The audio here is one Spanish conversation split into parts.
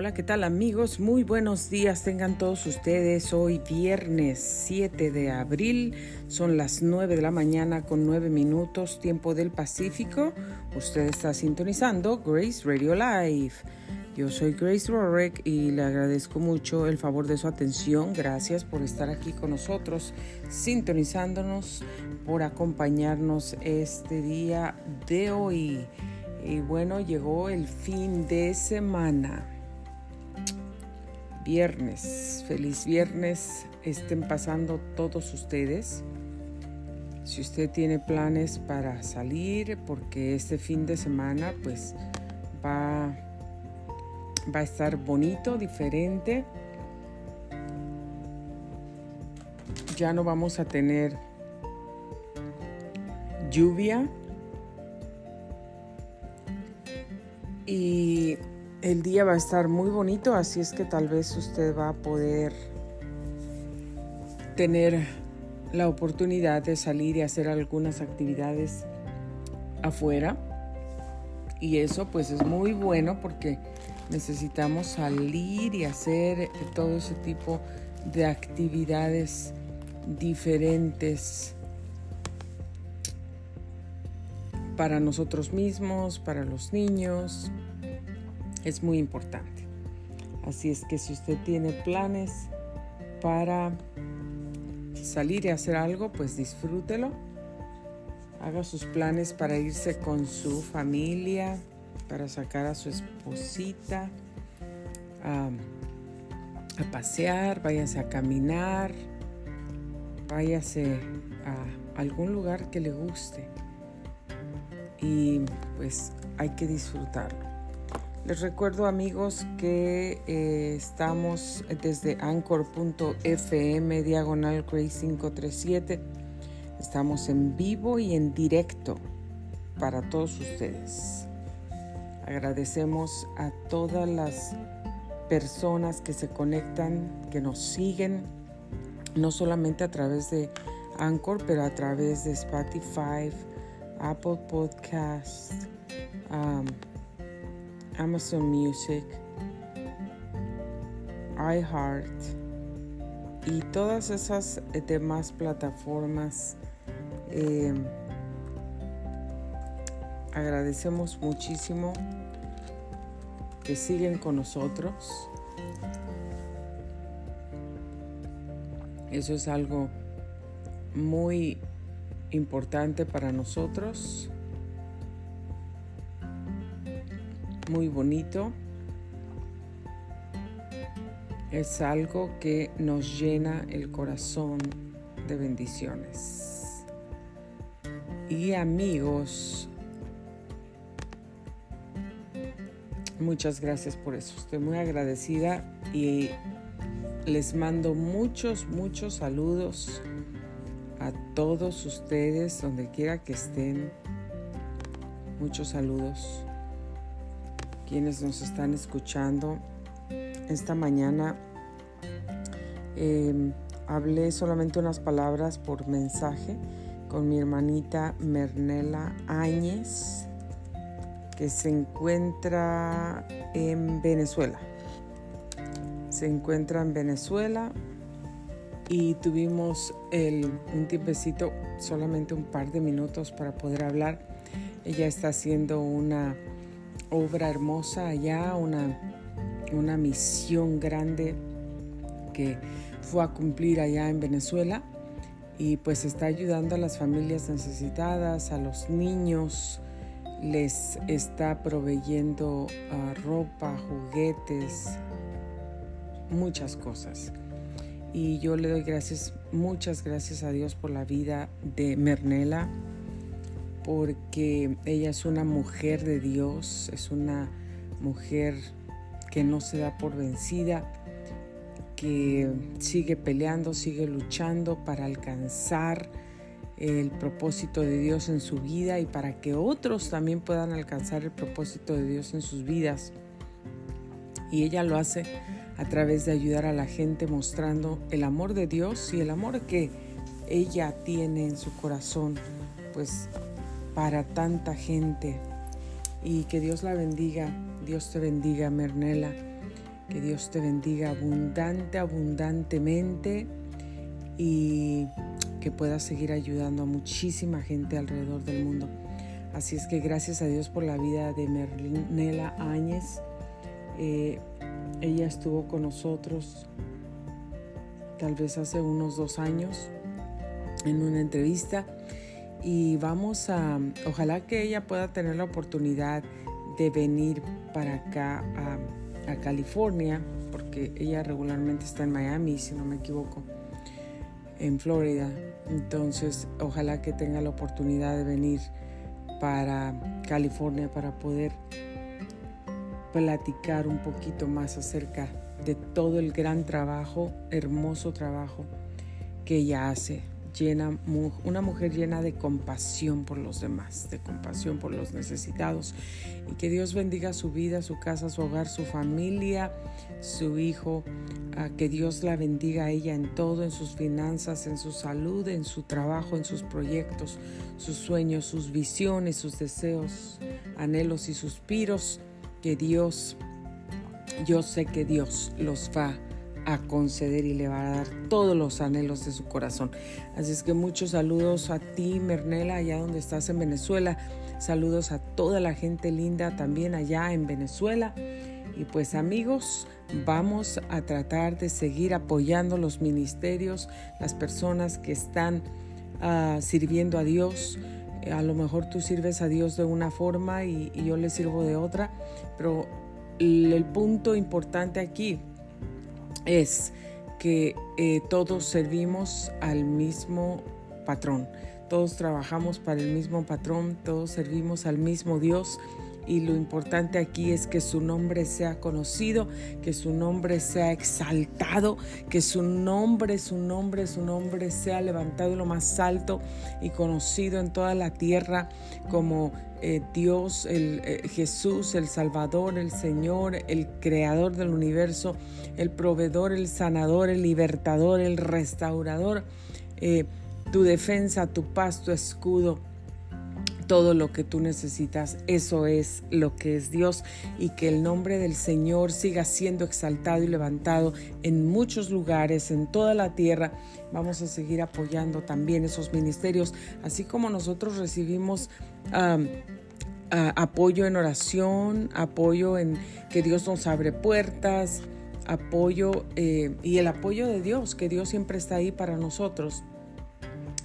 Hola, ¿qué tal amigos? Muy buenos días tengan todos ustedes. Hoy viernes 7 de abril, son las 9 de la mañana con 9 minutos, tiempo del Pacífico. Usted está sintonizando Grace Radio Live. Yo soy Grace Rorick y le agradezco mucho el favor de su atención. Gracias por estar aquí con nosotros, sintonizándonos, por acompañarnos este día de hoy. Y bueno, llegó el fin de semana viernes. Feliz viernes estén pasando todos ustedes. Si usted tiene planes para salir, porque este fin de semana pues va, va a estar bonito, diferente. Ya no vamos a tener lluvia. Y el día va a estar muy bonito, así es que tal vez usted va a poder tener la oportunidad de salir y hacer algunas actividades afuera. Y eso pues es muy bueno porque necesitamos salir y hacer todo ese tipo de actividades diferentes para nosotros mismos, para los niños, es muy importante. Así es que si usted tiene planes para salir y hacer algo, pues disfrútelo. Haga sus planes para irse con su familia, para sacar a su esposita a, pasear, váyase a caminar, váyase a algún lugar que le guste. Y pues hay que disfrutarlo. Les recuerdo amigos que eh, estamos desde anchor.fm diagonal Grace 537. Estamos en vivo y en directo para todos ustedes. Agradecemos a todas las personas que se conectan, que nos siguen, no solamente a través de Anchor, pero a través de Spotify, Apple Podcasts. Um, Amazon Music, iHeart y todas esas demás plataformas. Eh, agradecemos muchísimo que siguen con nosotros. Eso es algo muy importante para nosotros. Muy bonito. Es algo que nos llena el corazón de bendiciones. Y amigos, muchas gracias por eso. Estoy muy agradecida y les mando muchos, muchos saludos a todos ustedes, donde quiera que estén. Muchos saludos quienes nos están escuchando. Esta mañana em, hablé solamente unas palabras por mensaje con mi hermanita Mernela Áñez, que se encuentra en Venezuela. Se encuentra en Venezuela y tuvimos un tiempecito, solamente un par de minutos para poder hablar. Ella está haciendo una obra hermosa allá, una, una misión grande que fue a cumplir allá en Venezuela y pues está ayudando a las familias necesitadas, a los niños, les está proveyendo ah, ropa, juguetes, muchas cosas. Y yo le doy gracias, muchas gracias a Dios por la vida de Mernela, porque ella es una mujer de Dios, es una mujer que no se da por vencida, que sigue peleando, sigue luchando para alcanzar el propósito de Dios en su vida y para que otros también puedan alcanzar el propósito de Dios en sus vidas. Y ella lo hace a través de ayudar a la gente mostrando el amor de Dios y el amor que ella tiene en su corazón, pues para tanta gente. Y que Dios la bendiga, Dios te bendiga, Mernela. Que Dios te bendiga abundante, abundantemente y que puedas seguir ayudando a muchísima gente alrededor del mundo. Así es que gracias a Dios por la vida de Mernela Áñez. Eh, ella estuvo con nosotros tal vez hace unos dos años en una entrevista y vamos a, ojalá que ella pueda tener la oportunidad de venir para acá a, California, porque ella regularmente está en Miami, si no me equivoco, en Florida. Entonces, ojalá que tenga la oportunidad de venir para California para poder platicar un poquito más acerca de todo el gran trabajo, hermoso trabajo que ella hace llena, una mujer llena de compasión por los demás, de compasión por los necesitados. Y que Dios bendiga su vida, su casa, su hogar, su familia, su hijo. que Dios la bendiga a ella en todo, en sus finanzas, en su salud, en su trabajo, en sus proyectos, sus sueños, sus visiones, sus deseos, anhelos y suspiros. Que Dios, yo sé que Dios los va a a conceder y le va a dar todos los anhelos de su corazón. Así es que muchos saludos a ti, Mernela, allá donde estás en Venezuela. Saludos a toda la gente linda también allá en Venezuela. Y pues amigos, vamos a tratar de seguir apoyando los ministerios, las personas que están ah, sirviendo a Dios. A lo mejor tú sirves a Dios de una forma y, y yo le sirvo de otra, pero el punto importante aquí es que eh, todos servimos al mismo patrón, todos trabajamos para el mismo patrón, todos servimos al mismo Dios. Y lo importante aquí es que su nombre sea conocido, que su nombre sea exaltado, que su nombre, su nombre, su nombre sea levantado lo más alto y conocido en toda la tierra como eh, Dios, el, eh, Jesús, el Salvador, el Señor, el Creador del universo, el proveedor, el sanador, el libertador, el restaurador, eh, tu defensa, tu paz, tu escudo todo lo que tú necesitas. Eso es lo que es Dios y que el nombre del Señor siga siendo exaltado y levantado en muchos lugares, en toda la tierra. Vamos a seguir apoyando también esos ministerios, así como nosotros recibimos... apoyo en oración, apoyo en que Dios nos abre puertas, apoyo eh, y el apoyo de Dios, que Dios siempre está ahí para nosotros.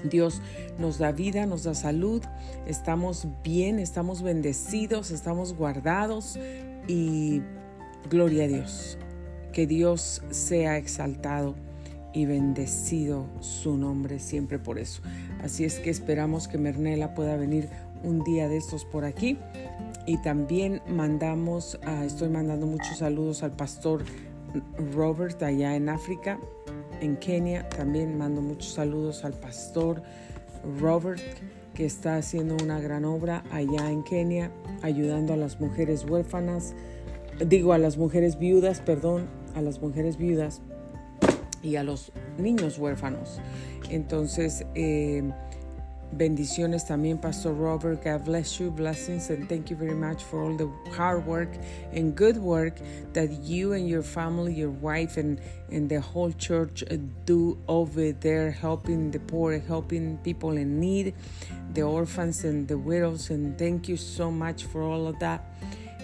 Dios nos da vida, nos da salud, estamos bien, estamos bendecidos, estamos guardados y gloria a Dios. Que Dios sea exaltado y bendecido su nombre siempre por eso. Así es que esperamos que Mernela pueda venir un día de estos por aquí. Y también mandamos, estoy mandando muchos saludos al pastor Robert allá en África en Kenia. También mando muchos saludos al pastor Robert, que está haciendo una gran obra allá en Kenia, ayudando a las mujeres huérfanas, digo a las mujeres viudas, perdón, a las mujeres viudas y a los niños huérfanos. Entonces, eh, Bendiciones también, Pastor Robert. God bless you. Blessings and thank you very much for all the hard work and good work that you and your family, your wife, and, and the whole church do over there, helping the poor, helping people in need, the orphans and the widows. And thank you so much for all of that.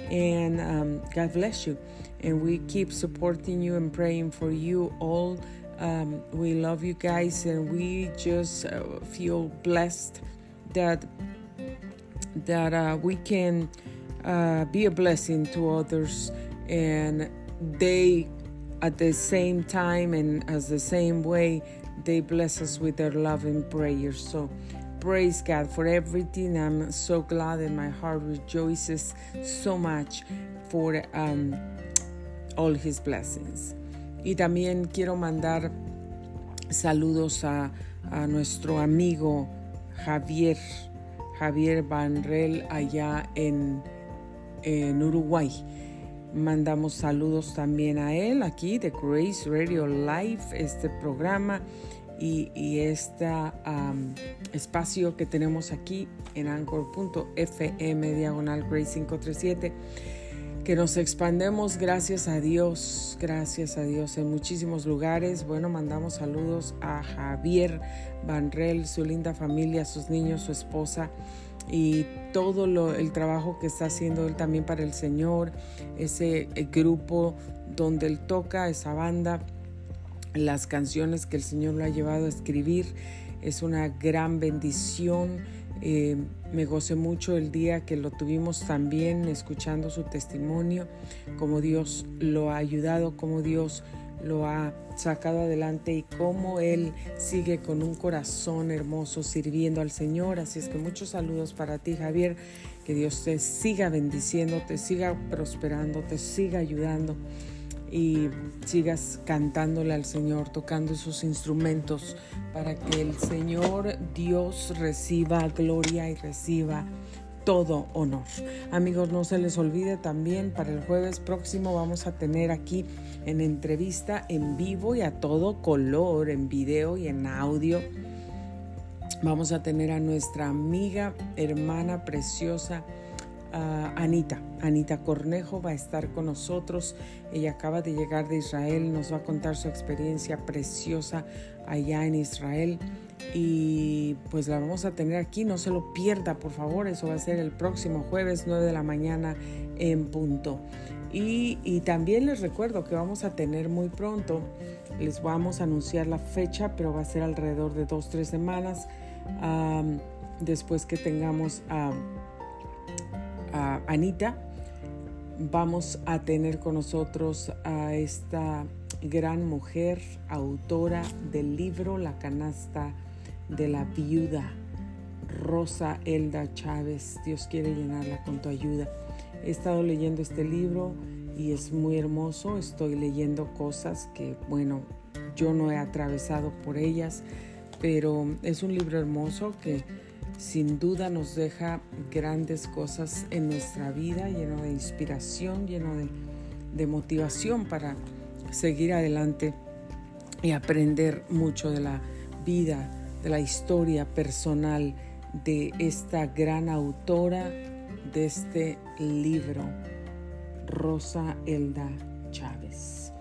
And um, God bless you. And we keep supporting you and praying for you all um, we love you guys, and we just uh, feel blessed that that uh, we can uh, be a blessing to others, and they, at the same time and as the same way, they bless us with their love and prayers. So. Praise God for everything. I'm so glad and my heart rejoices so much for um, all His blessings. Y también quiero mandar saludos a, nuestro amigo Javier, Javier Banrel allá en, Uruguay. Mandamos saludos también a él aquí de Grace Radio Live, este programa y, y este espacio que tenemos aquí en anchor.fm diagonal Grace 537 que nos expandemos gracias a Dios, gracias a Dios en muchísimos lugares. Bueno, mandamos saludos a Javier Banrel, su linda familia, sus niños, su esposa y todo lo, el trabajo que está haciendo él también para el Señor, ese eh, grupo donde él toca, esa banda, las canciones que el Señor lo ha llevado a escribir. Es una gran bendición eh, me gocé mucho el día que lo tuvimos también escuchando su testimonio, cómo Dios lo ha ayudado, cómo Dios lo ha sacado adelante y cómo Él sigue con un corazón hermoso sirviendo al Señor. Así es que muchos saludos para ti, Javier. Que Dios te siga bendiciendo, te siga prosperando, te siga ayudando y sigas cantándole al Señor, tocando sus instrumentos para que el Señor Dios reciba gloria y reciba todo honor. Amigos, no se les olvide también para el jueves próximo vamos a tener aquí en entrevista en vivo y a todo color, en video y en audio. Vamos a tener a nuestra amiga, hermana preciosa, Anita. Anita Cornejo va a estar con nosotros. Ella acaba de llegar de Israel, nos va a contar su experiencia preciosa allá en Israel. Y pues la vamos a tener aquí, no se lo pierda, por favor. Eso va a ser el próximo jueves, 9 de la mañana en punto. Y, también les recuerdo que vamos a tener muy pronto, les vamos a anunciar la fecha, pero va a ser alrededor de dos, tres semanas después que tengamos a Anita, vamos a tener con nosotros a esta gran mujer, autora del libro La canasta de la viuda, Rosa Elda Chávez. Dios quiere llenarla con tu ayuda. He estado leyendo este libro y es muy hermoso. Estoy leyendo cosas que, bueno, yo no he atravesado por ellas, pero es un libro hermoso que sin duda nos deja grandes cosas en nuestra vida, lleno de inspiración, lleno de, motivación para seguir adelante y aprender mucho de la vida, de la historia personal de esta gran autora de este libro, Rosa Elda Chávez.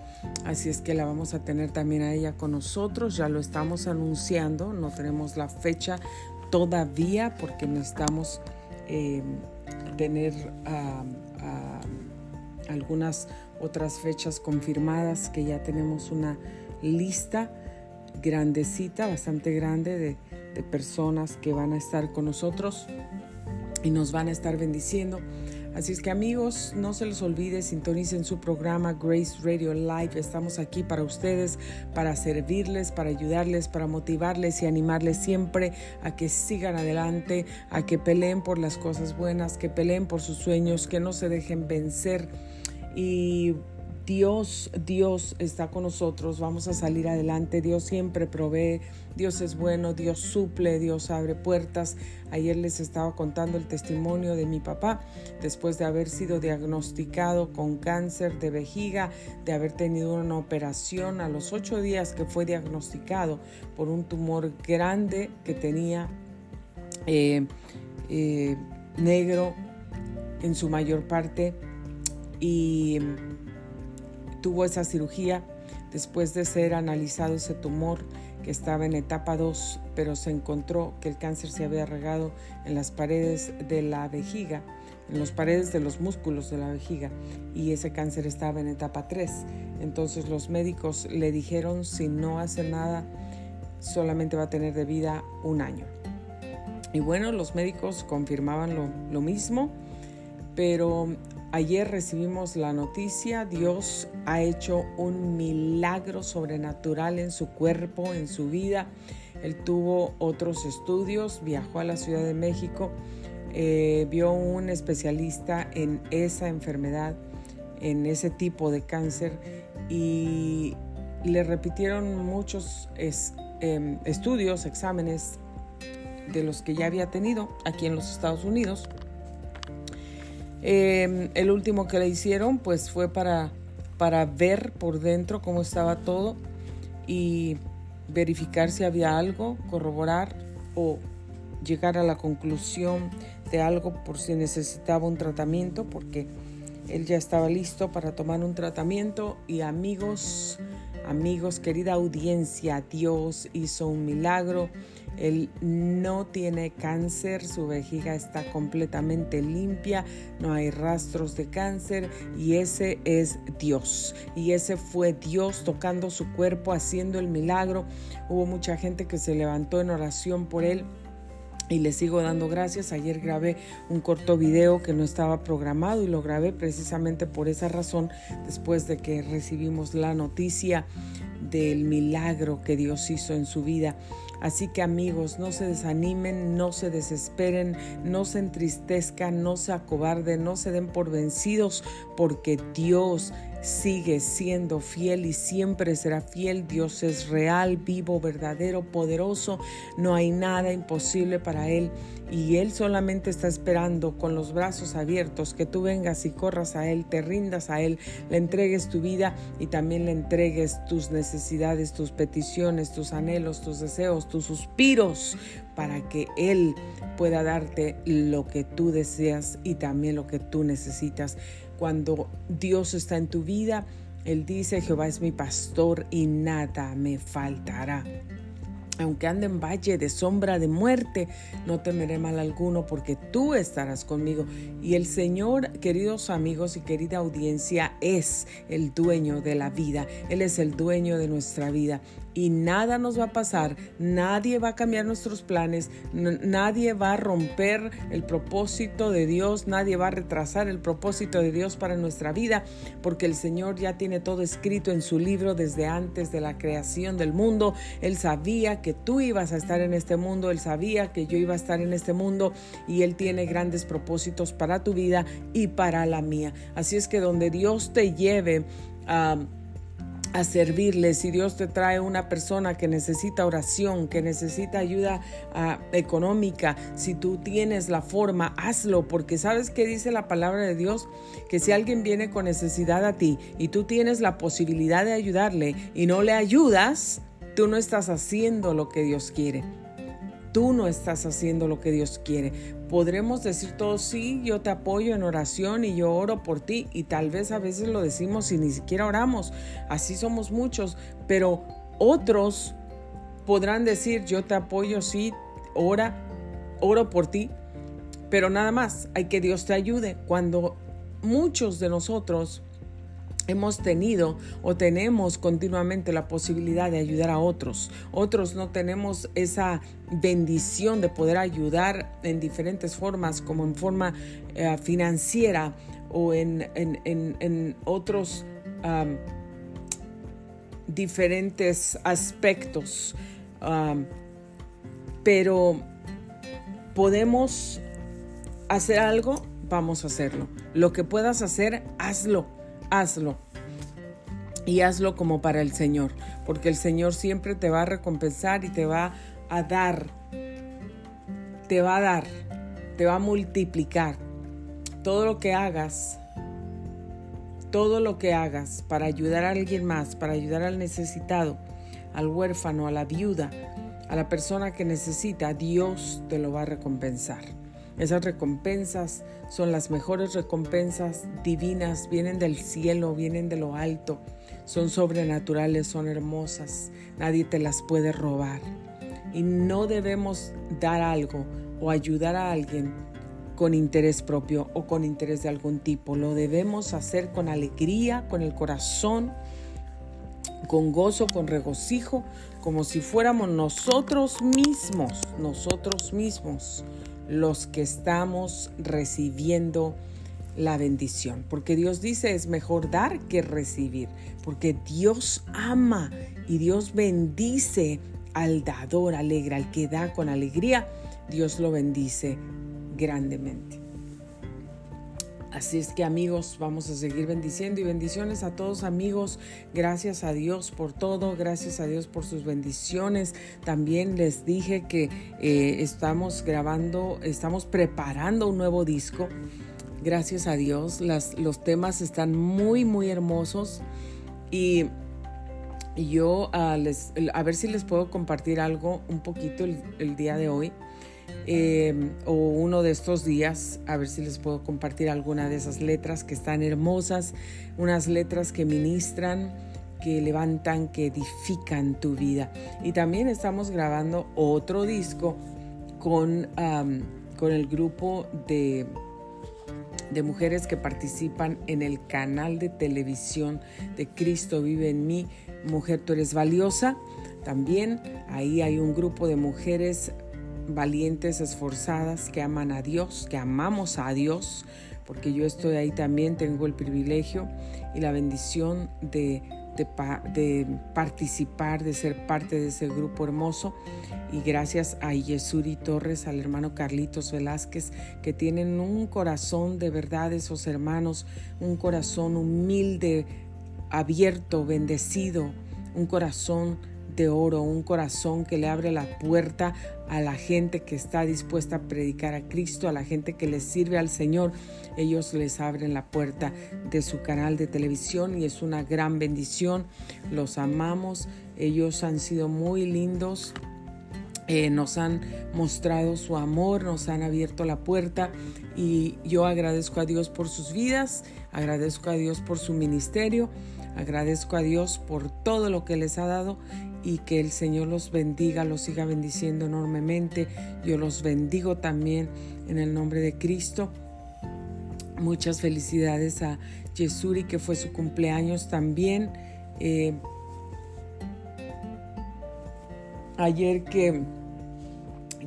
Así es que la vamos a tener también a ella con nosotros, ya lo estamos anunciando, no tenemos la fecha todavía porque necesitamos eh, tener algunas otras fechas confirmadas que ya tenemos una lista grandecita, bastante grande de, de personas que van a estar con nosotros y nos van a estar bendiciendo. Así es que amigos, no se les olvide, sintonicen su programa Grace Radio Live. Estamos aquí para ustedes, para servirles, para ayudarles, para motivarles y animarles siempre a que sigan adelante, a que peleen por las cosas buenas, que peleen por sus sueños, que no se dejen vencer. Y Dios, Dios está con nosotros, vamos a salir adelante, Dios siempre provee, Dios es bueno, Dios suple, Dios abre puertas. Ayer les estaba contando el testimonio de mi papá, después de haber sido diagnosticado con cáncer de vejiga, de haber tenido una operación a los ocho días que fue diagnosticado por un tumor grande que tenía eh, eh, negro en su mayor parte y tuvo esa cirugía después de ser analizado ese tumor que estaba en etapa 2, pero se encontró que el cáncer se había regado en las paredes de la vejiga, en las paredes de los músculos de la vejiga, y ese cáncer estaba en etapa 3. Entonces los médicos le dijeron, si no hace nada, solamente va a tener de vida un año. Y bueno, los médicos confirmaban lo, lo mismo, pero Ayer recibimos la noticia, Dios ha hecho un milagro sobrenatural en su cuerpo, en su vida. Él tuvo otros estudios, viajó a la Ciudad de México, eh, vio un especialista en esa enfermedad, en ese tipo de cáncer y le repitieron muchos em, estudios, exámenes de los que ya había tenido aquí en los Estados Unidos Em, el último que le hicieron pues fue para, para ver por dentro cómo estaba todo y verificar si había algo, corroborar o llegar a la conclusión de algo por si necesitaba un tratamiento, porque él ya estaba listo para tomar un tratamiento y amigos, amigos, querida audiencia, Dios hizo un milagro. Él no tiene cáncer, su vejiga está completamente limpia, no hay rastros de cáncer y ese es Dios. Y ese fue Dios tocando su cuerpo, haciendo el milagro. Hubo mucha gente que se levantó en oración por él y le sigo dando gracias. Ayer grabé un corto video que no estaba programado y lo grabé precisamente por esa razón después de que recibimos la noticia del milagro que Dios hizo en su vida. Así que amigos, no se desanimen, no se desesperen, no se entristezcan, no se acobarden, no se den por vencidos, porque Dios sigue siendo fiel y siempre será fiel. Dios es real, vivo, verdadero, poderoso. No hay nada imposible para Él. Y Él solamente está esperando con los brazos abiertos que tú vengas y corras a Él, te rindas a Él, le entregues tu vida y también le entregues tus necesidades, tus peticiones, tus anhelos, tus deseos, tus suspiros, para que Él pueda darte lo que tú deseas y también lo que tú necesitas cuando Dios está en tu vida, Él dice, Jehová es mi pastor y nada me faltará. Aunque ande en valle de sombra de muerte, no temeré mal alguno porque tú estarás conmigo. Y el Señor, queridos amigos y querida audiencia, es el dueño de la vida. Él es el dueño de nuestra vida y nada nos va a pasar, nadie va a cambiar nuestros planes, nadie va a romper el propósito de Dios, nadie va a retrasar el propósito de Dios para nuestra vida, porque el Señor ya tiene todo escrito en su libro desde antes de la creación del mundo. Él sabía que tú ibas a estar en este mundo, Él sabía que yo iba a estar en este mundo y Él tiene grandes propósitos para tu vida y para la mía. Así es que donde Dios te lleve a a servirle. Si Dios te trae una persona que necesita oración, que necesita ayuda ah, económica, si tú tienes la forma, hazlo, porque sabes que dice la palabra de Dios, que si alguien viene con necesidad a ti y tú tienes la posibilidad de ayudarle y no le ayudas, tú no estás haciendo lo que Dios quiere tú no estás haciendo lo que Dios quiere. Podremos decir todos, sí, yo te apoyo en oración y yo oro por ti y tal vez a veces lo decimos y ni siquiera oramos. Así somos muchos, pero otros podrán decir, yo te apoyo, sí, ora, oro por ti, pero nada más, hay que Dios te ayude. Cuando muchos de nosotros hemos tenido o tenemos continuamente la posibilidad de ayudar a otros. Otros no tenemos esa bendición de poder ayudar en diferentes formas, como en forma eh, financiera o en, otros diferentes aspectos. pero podemos hacer algo, vamos a hacerlo. Lo que puedas hacer, hazlo hazlo. Y hazlo como para el Señor, porque el Señor siempre te va a recompensar y te va a dar, te va a dar, te va a multiplicar. Todo lo que hagas, todo lo que hagas para ayudar a alguien más, para ayudar al necesitado, al huérfano, a la viuda, a la persona que necesita, Dios te lo va a recompensar. Esas recompensas son las mejores recompensas divinas, vienen del cielo, vienen de lo alto, son sobrenaturales, son hermosas, nadie te las puede robar. Y no debemos dar algo o ayudar a alguien con interés propio o con interés de algún tipo. Lo debemos hacer con alegría, con el corazón, con gozo, con regocijo, como si fuéramos nosotros mismos, nosotros mismos los que estamos recibiendo la bendición. Porque Dios dice es mejor dar que recibir. Porque Dios ama y Dios bendice al dador alegre, al que da con alegría. Dios lo bendice grandemente. Así es que amigos, vamos a seguir bendiciendo y bendiciones a todos amigos. Gracias a Dios por todo, gracias a Dios por sus bendiciones. También les dije que eh, estamos grabando, estamos preparando un nuevo disco. Gracias a Dios, las, los temas están muy, muy hermosos y yo ah, les, a ver si les puedo compartir algo un poquito el día de hoy. Eh, o uno de estos días, a ver si les puedo compartir alguna de esas letras que están hermosas, unas letras que ministran, que levantan, que edifican tu vida. Y también estamos grabando otro disco con, con el grupo de de mujeres que participan en el canal de televisión de Cristo vive en mí. Mujer, tú eres valiosa. También ahí hay un grupo de mujeres valientes, esforzadas, que aman a Dios, que amamos a Dios, porque yo estoy ahí también, tengo el privilegio y la bendición de de, participar, de ser parte de ese grupo hermoso. Y gracias a Yesuri Torres, al hermano Carlitos Velázquez, que tienen un corazón de verdad, esos hermanos, un corazón humilde, abierto, bendecido, un corazón de oro, un corazón que le abre la puerta a la gente que está dispuesta a predicar a Cristo, a la gente que le sirve al Señor. Ellos les abren la puerta de su canal de televisión y es una gran bendición. Los amamos. Ellos han sido muy lindos. Eh, nos han mostrado su amor, nos han abierto la puerta y yo agradezco a Dios por sus vidas, agradezco a Dios por su ministerio, agradezco a Dios por todo lo que les ha dado y que el Señor los bendiga, los siga bendiciendo enormemente. Yo los bendigo también en el nombre de Cristo. Muchas felicidades a Yesuri, que fue su cumpleaños también. Eh, ayer que,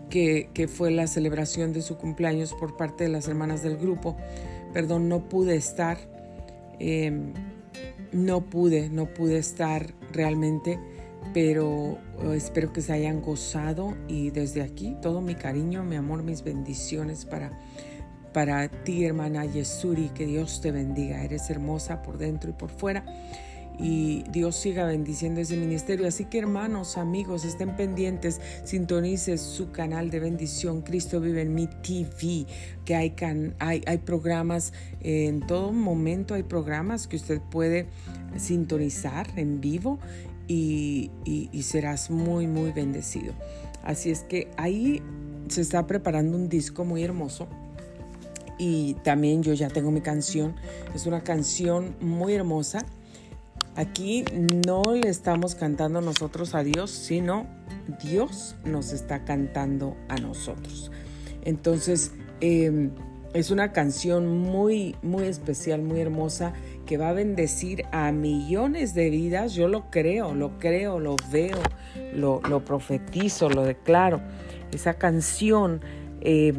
que, fue la celebración de su cumpleaños por parte de las hermanas del grupo, perdón, no pude estar. Eh, no pude, no pude estar realmente pero eh, espero que se hayan gozado y desde aquí todo mi cariño, mi amor, mis bendiciones para, para ti, hermana Yesuri, que Dios te bendiga. Eres hermosa por dentro y por fuera y Dios siga bendiciendo ese ministerio. Así que hermanos, amigos, estén pendientes, sintonice su canal de bendición, Cristo vive en mi TV, que hay, hay, hay programas, en todo momento hay programas que usted puede sintonizar en vivo y, serás muy, muy bendecido. Así es que ahí se está preparando un disco muy hermoso y también yo ya tengo mi canción. Es una canción muy hermosa. Aquí no le estamos cantando nosotros a Dios, sino Dios nos está cantando a nosotros. Entonces, em, es una canción muy, muy especial, muy hermosa que va a bendecir a millones de vidas. Yo lo creo, lo creo, lo veo, lo, profetizo, lo declaro. Esa canción, eh,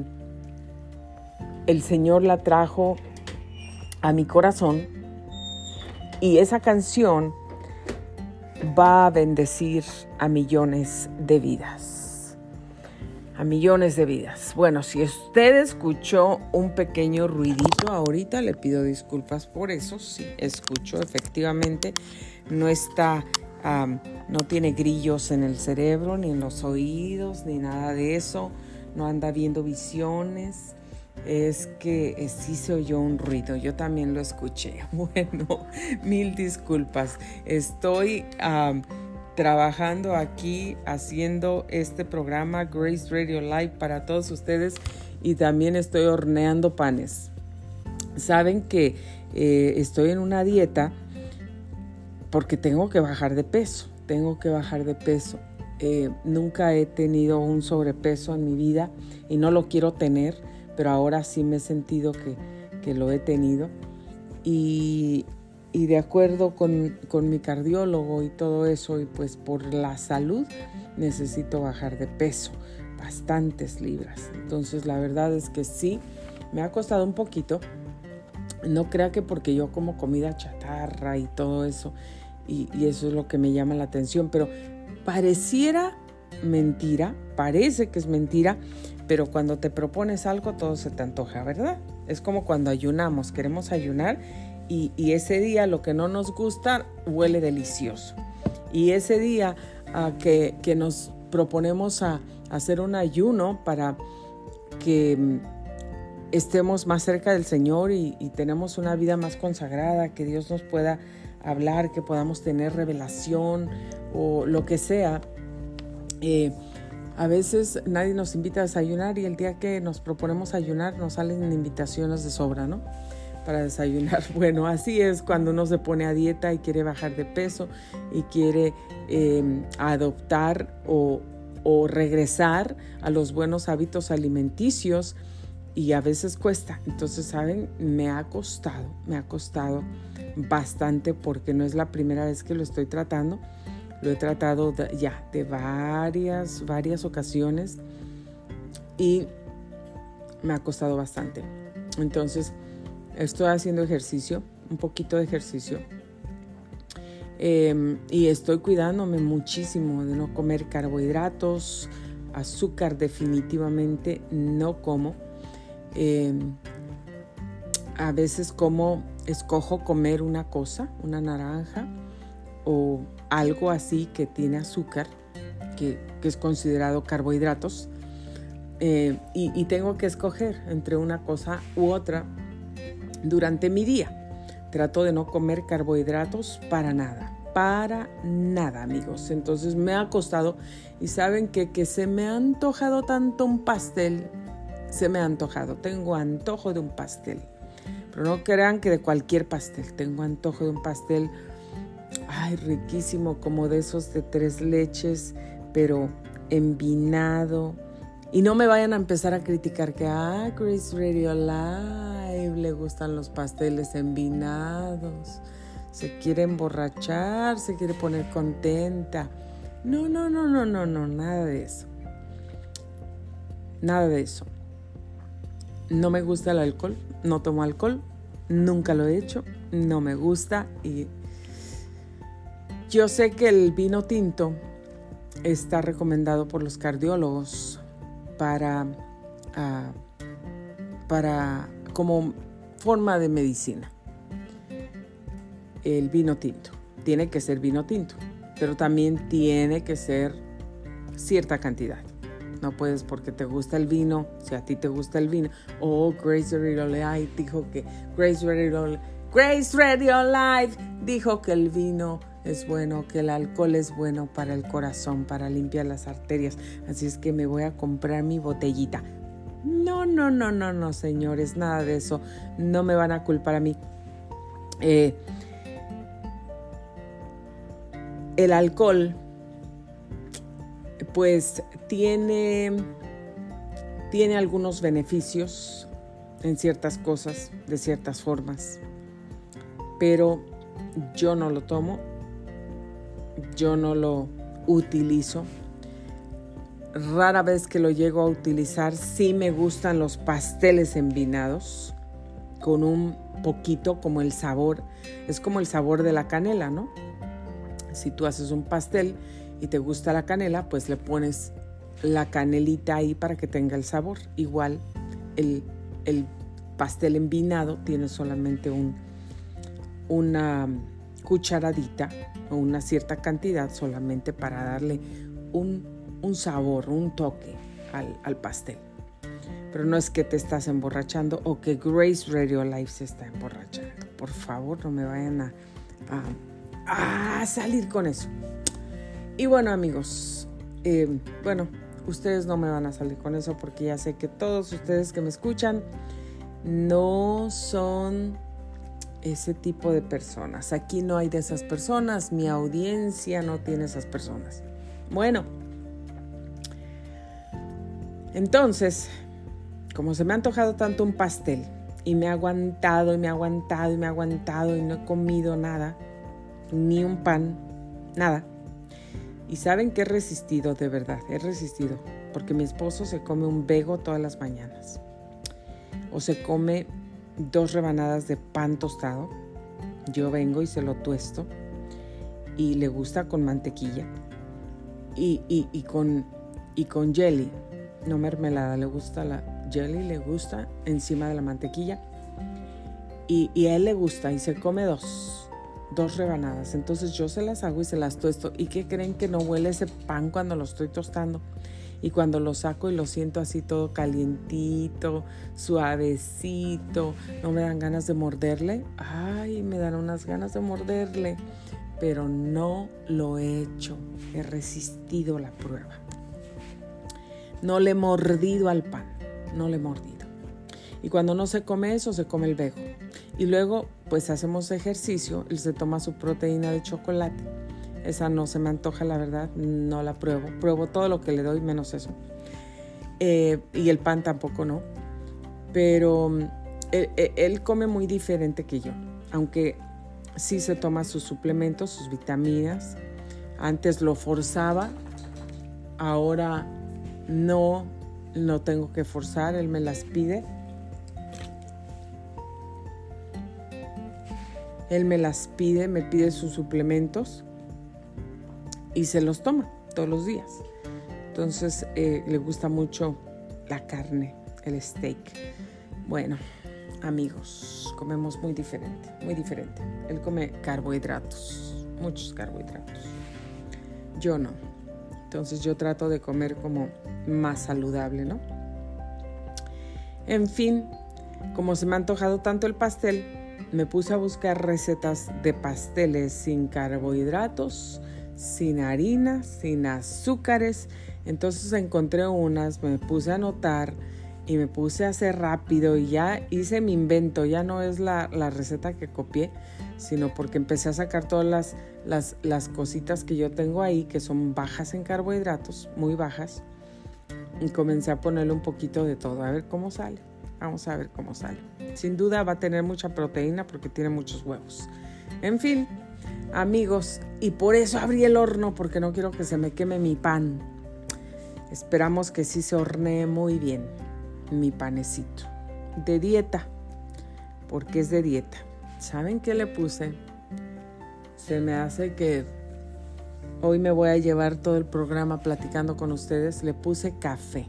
el Señor la trajo a mi corazón y esa canción va a bendecir a millones de vidas a millones de vidas. Bueno, si usted escuchó un pequeño ruidito ahorita, le pido disculpas por eso. Sí, escucho efectivamente. No está, no tiene grillos en el cerebro, ni en los oídos, ni nada de eso. No anda viendo visiones. Es que eh, sí se oyó un ruido. Yo también lo escuché. Bueno, mil disculpas. Estoy trabajando aquí haciendo este programa Grace Radio Live para todos ustedes y también estoy horneando panes. Saben que eh, estoy en una dieta porque tengo que bajar de peso, tengo que bajar de peso. Eh, nunca he tenido un sobrepeso en mi vida y no lo quiero tener, pero ahora sí me he sentido que, que lo he tenido. Y y de acuerdo con, mi cardiólogo y todo eso, y pues por la salud necesito bajar de peso, bastantes libras. Entonces la verdad es que sí, me ha costado un poquito. No crea que porque yo como comida chatarra y todo eso, y, y eso es lo que me llama la atención, pero pareciera mentira, parece que es mentira, pero cuando te propones algo todo se te antoja, ¿verdad? Es como cuando ayunamos, queremos ayunar y, ese día lo que no nos gusta huele delicioso. Y ese día que, nos proponemos a, hacer un ayuno para que mm, estemos más cerca del Señor y, tenemos una vida más consagrada, que Dios nos pueda hablar, que podamos tener revelación o lo que sea. Eh, A veces nadie nos invita a desayunar y el día que nos proponemos ayunar nos salen invitaciones de sobra, ¿no? Para desayunar. Bueno, así es cuando uno se pone a dieta y quiere bajar de peso y quiere em, adoptar o, o regresar a los buenos hábitos alimenticios y a veces cuesta. Entonces, ¿saben? Me ha costado, me ha costado bastante porque no es la primera vez que lo estoy tratando lo he tratado ya de varias, varias ocasiones y me ha costado bastante. Entonces, estoy haciendo ejercicio, un poquito de ejercicio. Em, y estoy cuidándome muchísimo de no comer carbohidratos, azúcar definitivamente no como. Em, a veces como, escojo comer una cosa, una naranja o algo así que tiene azúcar, que, es considerado carbohidratos, eh, y, tengo que escoger entre una cosa u otra durante mi día. Trato de no comer carbohidratos para nada, para nada, amigos. Entonces me ha costado y saben que, que se me ha antojado tanto un pastel, se me ha antojado, tengo antojo de un pastel. Pero no crean que de cualquier pastel, tengo antojo de un pastel ay, riquísimo, como de esos de tres leches, pero envinado. Y no me vayan a empezar a criticar que, ah, Grace Radio Live le gustan los pasteles envinados, se quiere emborrachar, se quiere poner contenta. No, no, no, no, no, no, nada de eso. Nada de eso. No me gusta el alcohol, no tomo alcohol, nunca lo he hecho, no me gusta y yo sé que el vino tinto está recomendado por los cardiólogos para, ah, para como forma de medicina. El vino tinto. Tiene que ser vino tinto, pero también tiene que ser cierta cantidad. No puedes porque te gusta el vino, si a ti te gusta el vino. Oh, Grace Radio Live dijo que Grace Radio, Grace Radio Live dijo que el vino es bueno, que el alcohol es bueno para el corazón, para limpiar las arterias. Así es que me voy a comprar mi botellita. No, no, no, no, no, señores, nada de eso. No me van a culpar a mí. Eh, el alcohol, pues tiene, tiene algunos beneficios en ciertas cosas, de ciertas formas, pero yo no lo tomo yo no lo utilizo. Rara vez que lo llego a utilizar, sí me gustan los pasteles envinados con un poquito como el sabor, es como el sabor de la canela, ¿no? Si tú haces un pastel y te gusta la canela, pues le pones la canelita ahí para que tenga el sabor. Igual el, el pastel envinado tiene solamente un, una cucharadita o una cierta cantidad solamente para darle un, sabor, un toque al, pastel. Pero no es que te estás emborrachando o que Grace Radio Life se está emborrachando. Por favor, no me vayan a, a, salir con eso. Y bueno, amigos, eh, bueno, ustedes no me van a salir con eso porque ya sé que todos ustedes que me escuchan no son ese tipo de personas. Aquí no hay de esas personas, mi audiencia no tiene esas personas. Bueno, entonces, como se me ha antojado tanto un pastel y me ha aguantado y me ha aguantado y me ha aguantado y no he comido nada, ni un pan, nada. Y saben que he resistido, de verdad, he resistido, porque mi esposo se come un vego todas las mañanas. O se come dos rebanadas de pan tostado. Yo vengo y se lo tuesto y le gusta con mantequilla y, y, con, y con jelly, no mermelada, le gusta la jelly, le gusta encima de la mantequilla y, a él le gusta y se come dos, dos rebanadas. Entonces yo se las hago y se las tuesto. ¿Y qué creen que no huele ese pan cuando lo estoy tostando? y cuando lo saco y lo siento así todo calientito, suavecito, no me dan ganas de morderle. Ay, me dan unas ganas de morderle, pero no lo he hecho. He resistido la prueba. No le he mordido al pan, no le he mordido. Y cuando no se come eso, se come el vejo. Y luego, pues hacemos ejercicio, él se toma su proteína de chocolate. Esa no se me antoja, la verdad, no la pruebo. Pruebo todo lo que le doy, menos eso. Eh, y el pan tampoco no. Pero mm, él, come muy diferente que yo, aunque sí se toma sus suplementos, sus vitaminas. Antes lo forzaba, ahora no, no tengo que forzar, él me las pide. Él me las pide, me pide sus suplementos y se los toma todos los días. Entonces eh, le gusta mucho la carne, el steak. Bueno, amigos, comemos muy diferente, muy diferente. Él come carbohidratos, muchos carbohidratos. Yo no. Entonces yo trato de comer como más saludable, ¿no? En fin, como se me ha antojado tanto el pastel, me puse a buscar recetas de pasteles sin carbohidratos, sin harina, sin azúcares. Entonces encontré unas, me puse a anotar y me puse a hacer rápido y ya hice mi invento. Ya no es la, receta que copié, sino porque empecé a sacar todas las, las, las cositas que yo tengo ahí, que son bajas en carbohidratos, muy bajas. Y comencé a ponerle un poquito de todo, a ver cómo sale. Vamos a ver cómo sale. Sin duda va a tener mucha proteína porque tiene muchos huevos. En fin, amigos, y por eso abrí el horno porque no quiero que se me queme mi pan. Esperamos que sí se hornee muy bien mi panecito. De dieta, porque es de dieta. ¿Saben qué le puse? Se me hace que hoy me voy a llevar todo el programa platicando con ustedes. Le puse café.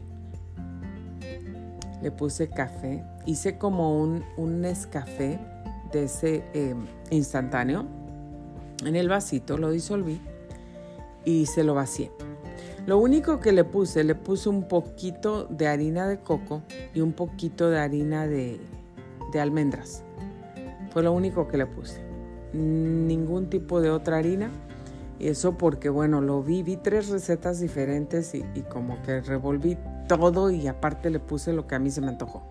Le puse café. Hice como un, un de ese eh, instantáneo en el vasito, lo disolví y se lo vacié. Lo único que le puse, le puse un poquito de harina de coco y un poquito de harina de, de almendras. Fue lo único que le puse. Ningún tipo de otra harina. Eso porque, bueno, lo vi, vi tres recetas diferentes y, y como que revolví todo y aparte le puse lo que a mí se me antojó.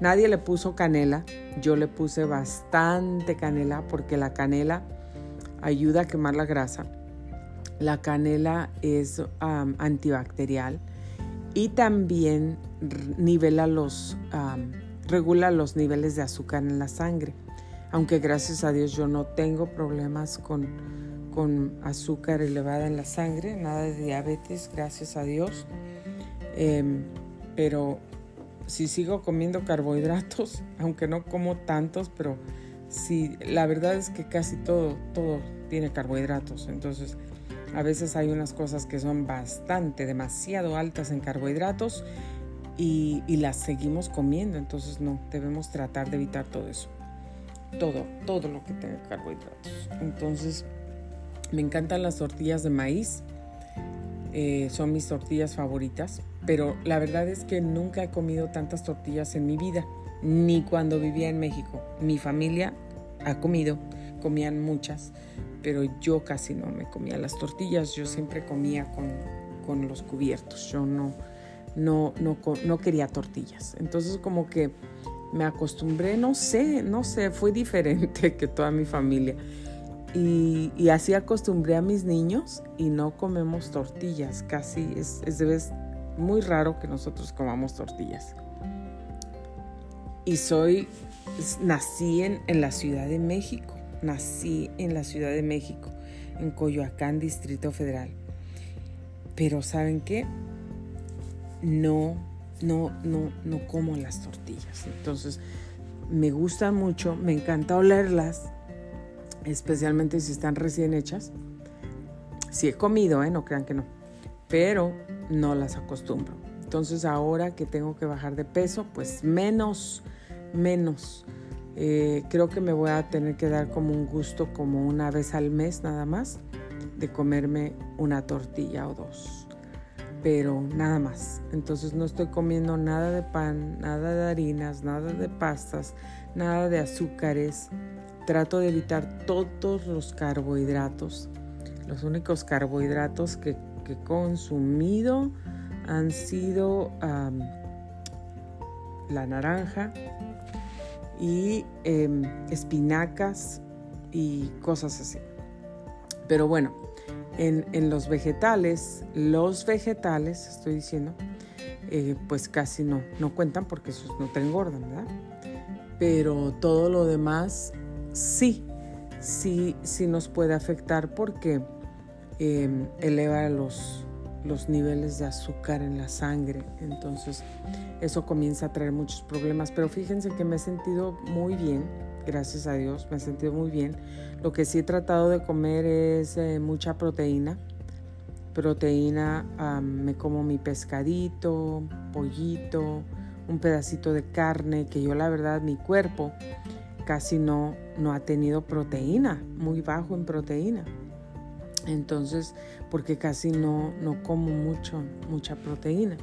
Nadie le puso canela, yo le puse bastante canela porque la canela ayuda a quemar la grasa. La canela es antibacterial y también nivela los, regula los niveles de azúcar en la sangre. Aunque gracias a Dios yo no tengo problemas con, con azúcar elevada en la sangre, nada de diabetes, gracias a Dios. Em, pero si sigo comiendo carbohidratos, aunque no como tantos, pero sí, la verdad es que casi todo, todo tiene carbohidratos. Entonces, a veces hay unas cosas que son bastante, demasiado altas en carbohidratos y, las seguimos comiendo. Entonces, no, debemos tratar de evitar todo eso. Todo, todo lo que tenga carbohidratos. Entonces, me encantan las tortillas de maíz. Eh, son mis tortillas favoritas. Pero la verdad es que nunca he comido tantas tortillas en mi vida ni cuando vivía en México. Mi familia ha comido, comían muchas, pero yo casi no me comía las tortillas, yo siempre comía con, los cubiertos, yo no, no, no, no quería tortillas. Entonces como que me acostumbré, no sé, no sé, fue diferente que toda mi familia. Y, así acostumbré a mis niños y no comemos tortillas, casi es, es de vez muy raro que nosotros comamos tortillas y soy, nací en, en, la Ciudad de México, nací en la Ciudad de México, en Coyoacán, Distrito Federal. Pero ¿saben qué? No, no, no, no como las tortillas. Entonces, me gustan mucho, me encanta olerlas, especialmente si están recién hechas. Si he comido, ¿eh? no crean que no, pero no las acostumbro. Entonces ahora que tengo que bajar de peso, pues menos menos. Eh, creo que me voy a tener que dar como un gusto como una vez al mes nada más de comerme una tortilla o dos. Pero nada más. Entonces no estoy comiendo nada de pan, nada de harinas, nada de pastas, nada de azúcares. Trato de evitar todos los carbohidratos. Los únicos carbohidratos que, he consumido han sido la naranja y em, espinacas y cosas así. Pero bueno, en, los vegetales, los vegetales, estoy diciendo, eh, pues casi no, no cuentan porque esos no te engordan, ¿verdad? Pero todo lo demás sí, sí, sí nos puede afectar porque em, eleva los, los niveles de azúcar en la sangre. Entonces eso comienza a traer muchos problemas. Pero fíjense que me he sentido muy bien, gracias a Dios, me he sentido muy bien. Lo que sí he tratado de comer es eh, mucha proteína. Proteína, me como mi pescadito, pollito, un pedacito de carne, que yo la verdad mi cuerpo casi no, no ha tenido proteína, muy bajo en proteína. Entonces, porque casi no, no como mucho, mucha proteína.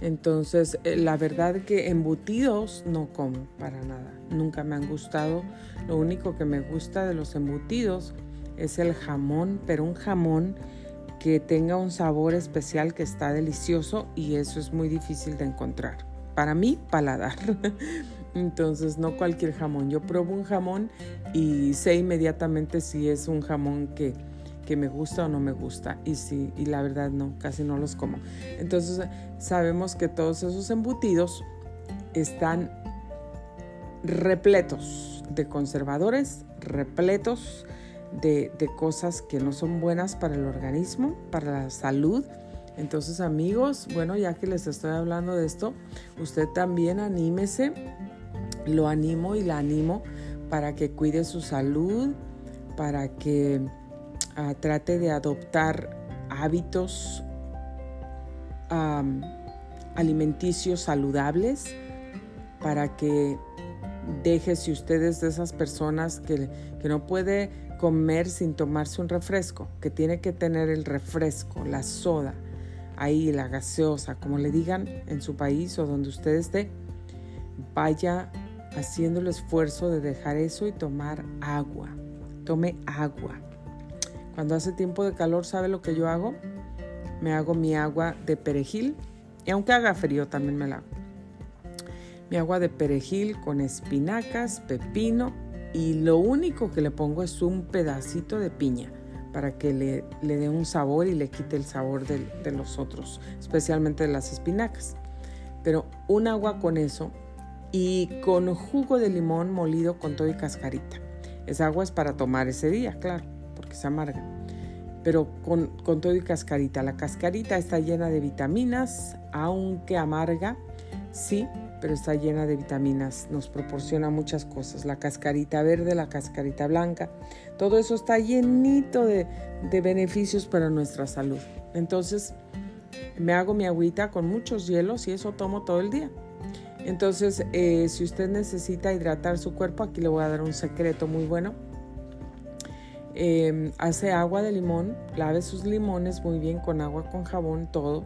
Entonces, eh, la verdad que embutidos no como para nada. Nunca me han gustado. Lo único que me gusta de los embutidos es el jamón, pero un jamón que tenga un sabor especial que está delicioso y eso es muy difícil de encontrar. Para mí, paladar. Entonces, no cualquier jamón. Yo pruebo un jamón y sé inmediatamente si es un jamón que que me gusta o no me gusta. Y sí, y la verdad no, casi no los como. Entonces sabemos que todos esos embutidos están repletos de conservadores, repletos de, de, cosas que no son buenas para el organismo, para la salud. Entonces amigos, bueno, ya que les estoy hablando de esto, usted también anímese, lo animo y la animo para que cuide su salud, para que trate de adoptar hábitos alimenticios saludables para que deje si ustedes de esas personas que, que no puede comer sin tomarse un refresco, que tiene que tener el refresco, la soda, ahí la gaseosa, como le digan en su país o donde usted esté, vaya haciendo el esfuerzo de dejar eso y tomar agua. Tome agua. Cuando hace tiempo de calor, ¿sabe lo que yo hago? Me hago mi agua de perejil y aunque haga frío también me la hago. Mi agua de perejil con espinacas, pepino y lo único que le pongo es un pedacito de piña para que le, le dé un sabor y le quite el sabor de, de los otros, especialmente de las espinacas. Pero un agua con eso y con jugo de limón molido con todo y cascarita. Esa agua es para tomar ese día, claro porque se amarga. Pero con, con todo y cascarita. La cascarita está llena de vitaminas, aunque amarga, sí, pero está llena de vitaminas, nos proporciona muchas cosas. La cascarita verde, la cascarita blanca, todo eso está llenito de, de beneficios para nuestra salud. Entonces, me hago mi agüita con muchos hielos y eso tomo todo el día. Entonces, eh, si usted necesita hidratar su cuerpo, aquí le voy a dar un secreto muy bueno Em, hace agua de limón, lave sus limones muy bien con agua con jabón, todo,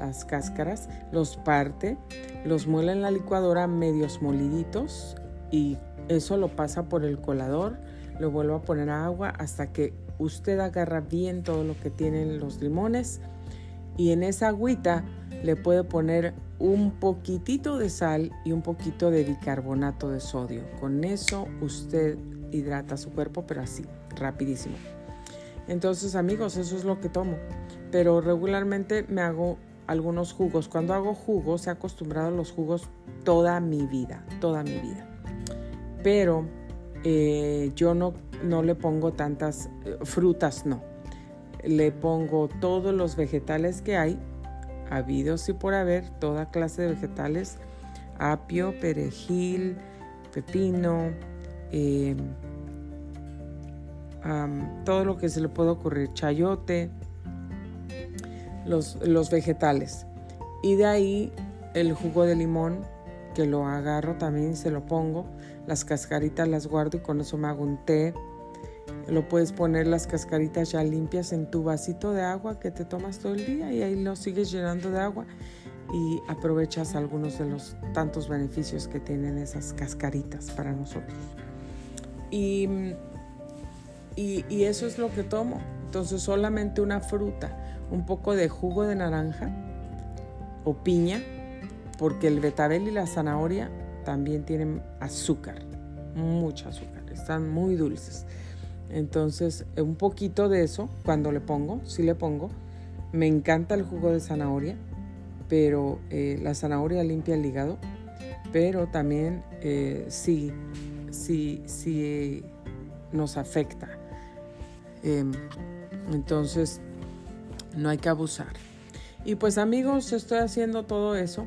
las cáscaras, los parte, los muele en la licuadora medios moliditos y eso lo pasa por el colador, lo vuelve a poner agua hasta que usted agarra bien todo lo que tienen los limones y en esa agüita le puede poner un poquitito de sal y un poquito de bicarbonato de sodio. Con eso usted hidrata su cuerpo, pero así, rapidísimo. Entonces, amigos, eso es lo que tomo. Pero regularmente me hago algunos jugos. Cuando hago jugos, he acostumbrado a los jugos toda mi vida, toda mi vida. Pero eh, yo no, no le pongo tantas eh, frutas, no. Le pongo todos los vegetales que hay, habidos y por haber, toda clase de vegetales, apio, perejil, pepino, eh, todo lo que se le puede ocurrir, chayote, los, los vegetales. Y de ahí el jugo de limón, que lo agarro también, se lo pongo, las cascaritas las guardo y con eso me hago un té. Lo puedes poner las cascaritas ya limpias en tu vasito de agua que te tomas todo el día y ahí lo sigues llenando de agua y aprovechas algunos de los tantos beneficios que tienen esas cascaritas para nosotros. Y, eso es lo que tomo. Entonces solamente una fruta, un poco de jugo de naranja o piña, porque el betabel y la zanahoria también tienen azúcar, mucho azúcar, están muy dulces. Entonces, un poquito de eso, cuando le pongo, sí le pongo. Me encanta el jugo de zanahoria, pero eh, la zanahoria limpia el hígado, pero también eh, sí, sí, sí nos afecta. Em, entonces, no hay que abusar. Y pues amigos, estoy haciendo todo eso.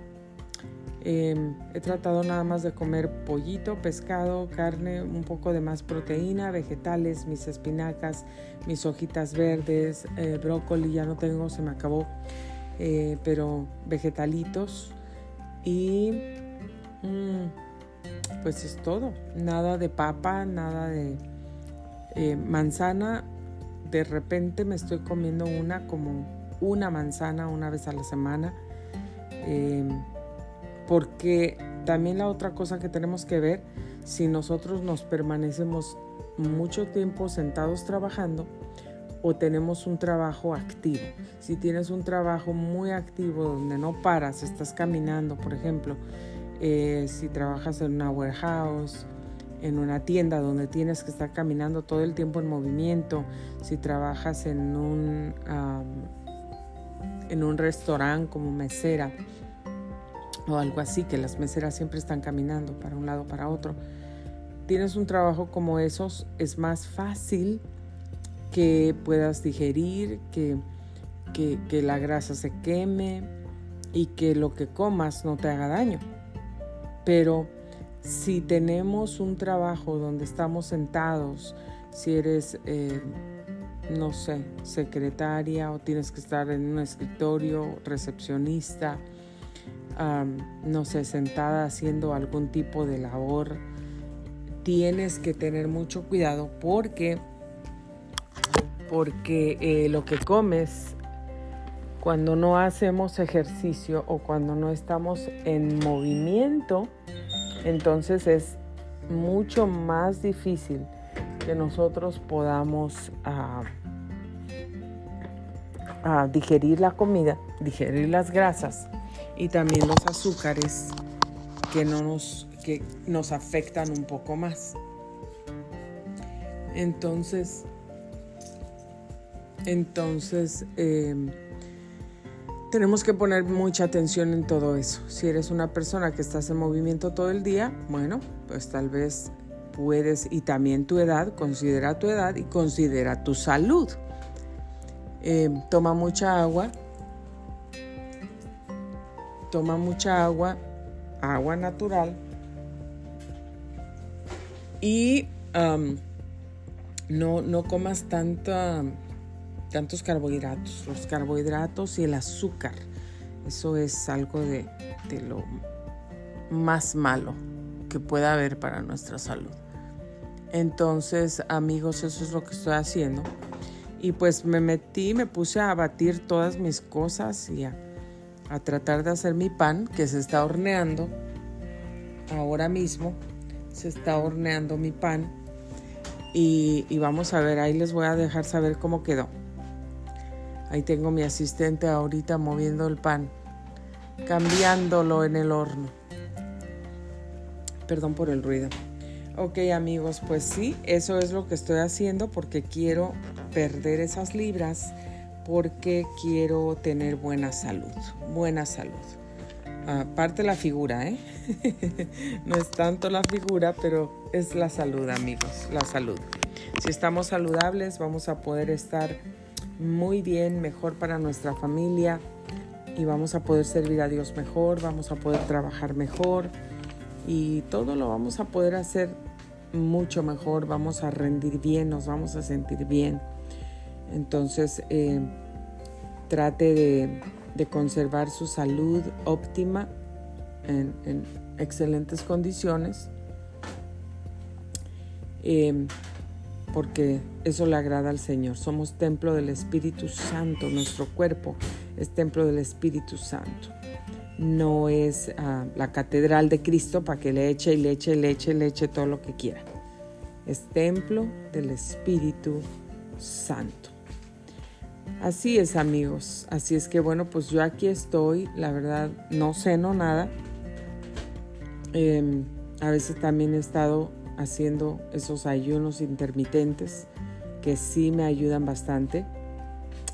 Em, he tratado nada más de comer pollito, pescado, carne, un poco de más proteína, vegetales, mis espinacas, mis hojitas verdes, eh, brócoli, ya no tengo, se me acabó, eh, pero vegetalitos. Y mm, pues es todo, nada de papa, nada de eh, manzana. De repente me estoy comiendo una como una manzana una vez a la semana. Em, porque también la otra cosa que tenemos que ver, si nosotros nos permanecemos mucho tiempo sentados trabajando o tenemos un trabajo activo. Si tienes un trabajo muy activo donde no paras, estás caminando, por ejemplo, eh, si trabajas en una warehouse, en una tienda donde tienes que estar caminando todo el tiempo en movimiento, si trabajas en un, en un restaurante como mesera, o algo así, que las meseras siempre están caminando para un lado, para otro. Tienes un trabajo como esos, es más fácil que puedas digerir, que, que, la grasa se queme y que lo que comas no te haga daño. Pero si tenemos un trabajo donde estamos sentados, si eres, eh, no sé, secretaria o tienes que estar en un escritorio, recepcionista, no sé, sentada haciendo algún tipo de labor, tienes que tener mucho cuidado porque, porque eh, lo que comes cuando no hacemos ejercicio o cuando no estamos en movimiento, entonces es mucho más difícil que nosotros podamos digerir la comida, digerir las grasas y también los azúcares que, no nos, que nos afectan un poco más. Entonces, entonces em, tenemos que poner mucha atención en todo eso. Si eres una persona que estás en movimiento todo el día, bueno, pues tal vez puedes, y también tu edad, considera tu edad y considera tu salud. Em, toma mucha agua, toma mucha agua, agua natural y no, no comas tanto, tantos carbohidratos. Los carbohidratos y el azúcar, eso es algo de, de lo más malo que pueda haber para nuestra salud. Entonces, amigos, eso es lo que estoy haciendo. Y pues me metí, me puse a batir todas mis cosas y a a tratar de hacer mi pan que se está horneando. Ahora mismo se está horneando mi pan y, vamos a ver, ahí les voy a dejar saber cómo quedó. Ahí tengo mi asistente ahorita moviendo el pan, cambiándolo en el horno. Perdón por el ruido. Ok amigos, pues sí, eso es lo que estoy haciendo porque quiero perder esas libras porque quiero tener buena salud, buena salud. Aparte la figura, ¿eh? no es tanto la figura, pero es la salud, amigos, la salud. Si estamos saludables, vamos a poder estar muy bien, mejor para nuestra familia y vamos a poder servir a Dios mejor, vamos a poder trabajar mejor y todo lo vamos a poder hacer mucho mejor, vamos a rendir bien, nos vamos a sentir bien. Entonces, eh, trate de, conservar su salud óptima en, excelentes condiciones, eh, porque eso le agrada al Señor. Somos templo del Espíritu Santo, nuestro cuerpo es templo del Espíritu Santo. No es ah, la catedral de Cristo para que le eche y le eche, le eche, le eche todo lo que quiera. Es templo del Espíritu Santo. Así es amigos, así es que bueno, pues yo aquí estoy, la verdad no ceno nada. Em, a veces también he estado haciendo esos ayunos intermitentes que sí me ayudan bastante.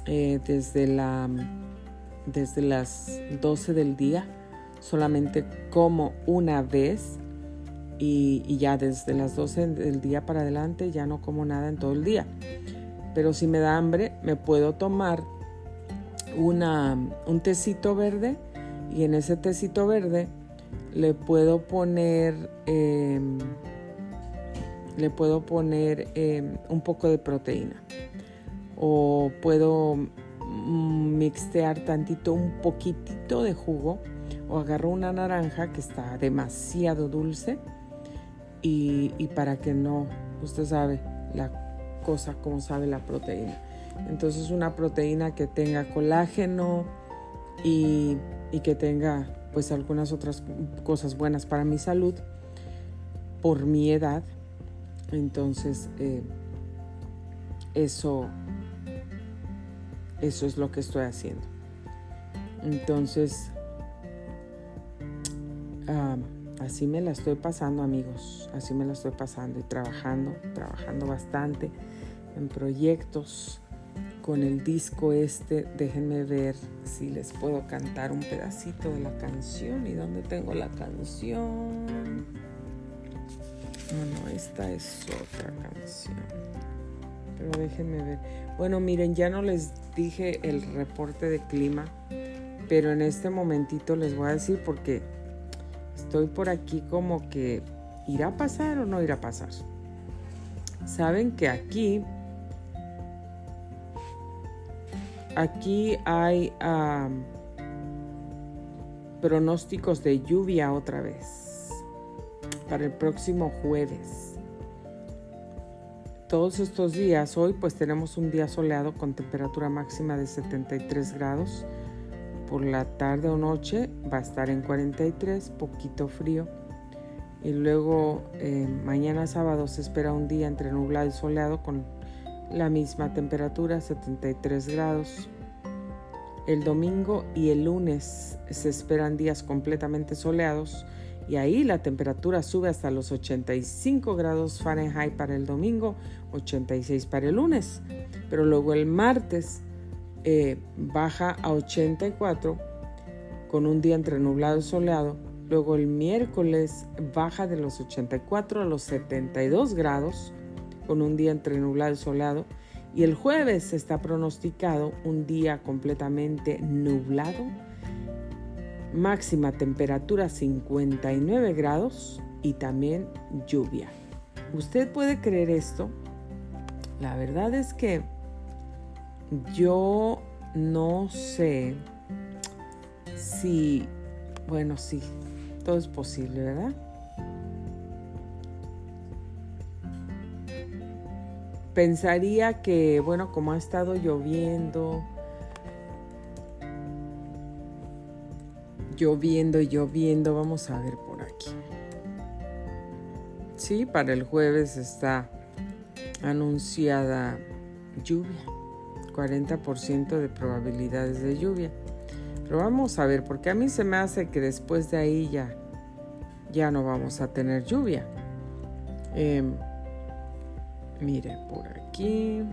Eh, desde, la, desde las 12 del día solamente como una vez y, ya desde las 12 del día para adelante ya no como nada en todo el día. Pero si me da hambre me puedo tomar una, un tecito verde y en ese tecito verde le puedo poner em, le puedo poner em, un poco de proteína o puedo mm, mixtear tantito un poquitito de jugo o agarro una naranja que está demasiado dulce y, y para que no, usted sabe la cosa como sabe la proteína. Entonces una proteína que tenga colágeno y, y que tenga pues algunas otras cosas buenas para mi salud por mi edad. Entonces, eh, eso, eso es lo que estoy haciendo. Entonces, así me la estoy pasando, amigos. Así me la estoy pasando y trabajando, trabajando bastante en proyectos con el disco este. Déjenme ver si les puedo cantar un pedacito de la canción y dónde tengo la canción. No, esta es otra canción. Pero déjenme ver. Bueno, miren, ya no les dije el reporte de clima, pero en este momentito les voy a decir porque estoy por aquí como que irá a pasar o no irá a pasar. Saben que aquí aquí hay pronósticos de lluvia otra vez para el próximo jueves. Todos estos días, hoy pues tenemos un día soleado con temperatura máxima de 73 grados. Por la tarde o noche va a estar en 43, poquito frío. Y luego eh, mañana sábado se espera un día entre nublado y soleado con la misma temperatura, 73 grados. El domingo y el lunes se esperan días completamente soleados y ahí la temperatura sube hasta los 85 grados Fahrenheit para el domingo, 86 para el lunes. Pero luego el martes eh, baja a 84 con un día entre nublado y soleado. Luego el miércoles baja de los 84 a los 72 grados con un día entre nublado y soleado. Y el jueves está pronosticado un día completamente nublado, máxima temperatura 59 grados y también lluvia. ¿Usted puede creer esto? La verdad es que yo no sé si, bueno, sí, todo es posible, ¿verdad? pensaría que, bueno, como ha estado lloviendo, lloviendo y lloviendo, vamos a ver por aquí. Sí, para el jueves está anunciada lluvia, 40% de probabilidades de lluvia. Pero vamos a ver, porque a mí se me hace que después de ahí ya, ya no vamos a tener lluvia. Em, Mire, por aquí.